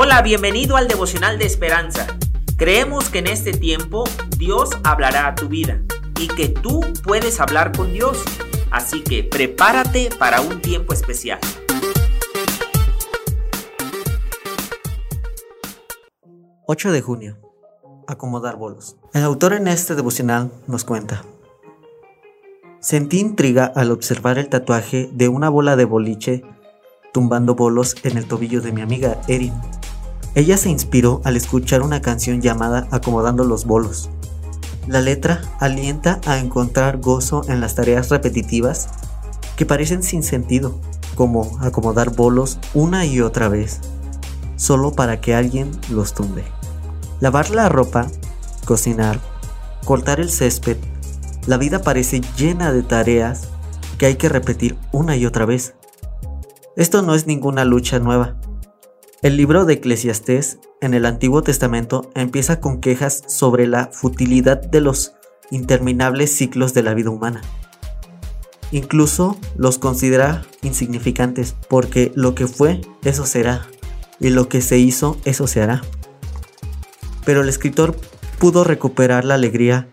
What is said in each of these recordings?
Hola, bienvenido al devocional de esperanza. Creemos que en este tiempo Dios hablará a tu vida y que tú puedes hablar con Dios. Así que prepárate para un tiempo especial. ...8 de junio... ...acomodar bolos... ...el autor en este devocional nos cuenta... ...sentí intriga al observar el tatuaje... ...de una bola de boliche... ...tumbando bolos en el tobillo de mi amiga Erin... Ella se inspiró al escuchar una canción llamada Acomodando los bolos. La letra alienta a encontrar gozo en las tareas repetitivas que parecen sin sentido, como acomodar bolos una y otra vez, solo para que alguien los tumbe. Lavar la ropa, cocinar, cortar el césped, la vida parece llena de tareas que hay que repetir una y otra vez. Esto no es ninguna lucha nueva, el libro de Eclesiastés en el Antiguo Testamento empieza con quejas sobre la futilidad de los interminables ciclos de la vida humana. Incluso los considera insignificantes porque lo que fue, eso será, y lo que se hizo, eso se hará. Pero el escritor pudo recuperar la alegría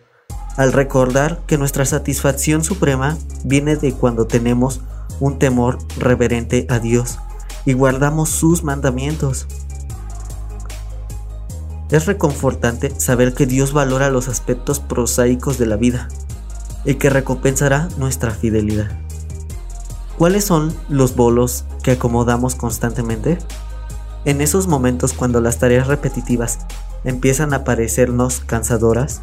al recordar que nuestra satisfacción suprema viene de cuando tenemos un temor reverente a Dios y guardamos sus mandamientos. Es reconfortante saber que Dios valora los aspectos prosaicos de la vida y que recompensará nuestra fidelidad. ¿Cuáles son los bolos que acomodamos constantemente? En esos momentos cuando las tareas repetitivas empiezan a parecernos cansadoras,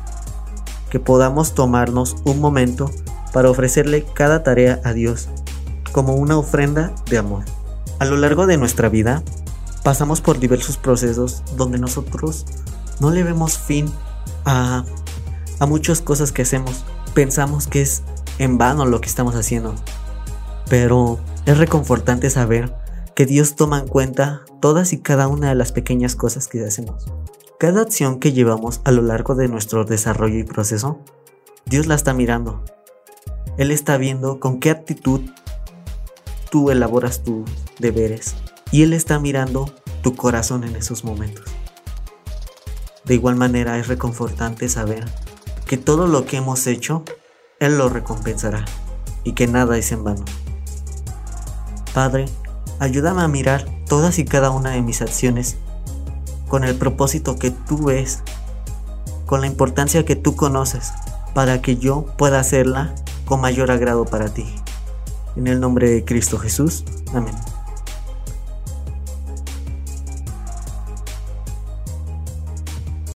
que podamos tomarnos un momento para ofrecerle cada tarea a Dios como una ofrenda de amor. A lo largo de nuestra vida, pasamos por diversos procesos donde nosotros no le vemos fin a, a muchas cosas que hacemos. Pensamos que es en vano lo que estamos haciendo. Pero es reconfortante saber que Dios toma en cuenta todas y cada una de las pequeñas cosas que hacemos. Cada acción que llevamos a lo largo de nuestro desarrollo y proceso, Dios la está mirando. Él está viendo con qué actitud tú elaboras tus deberes y Él está mirando tu corazón en esos momentos. De igual manera es reconfortante saber que todo lo que hemos hecho, Él lo recompensará y que nada es en vano. Padre, ayúdame a mirar todas y cada una de mis acciones con el propósito que tú ves, con la importancia que tú conoces, para que yo pueda hacerla con mayor agrado para ti. En el nombre de Cristo Jesús. Amén.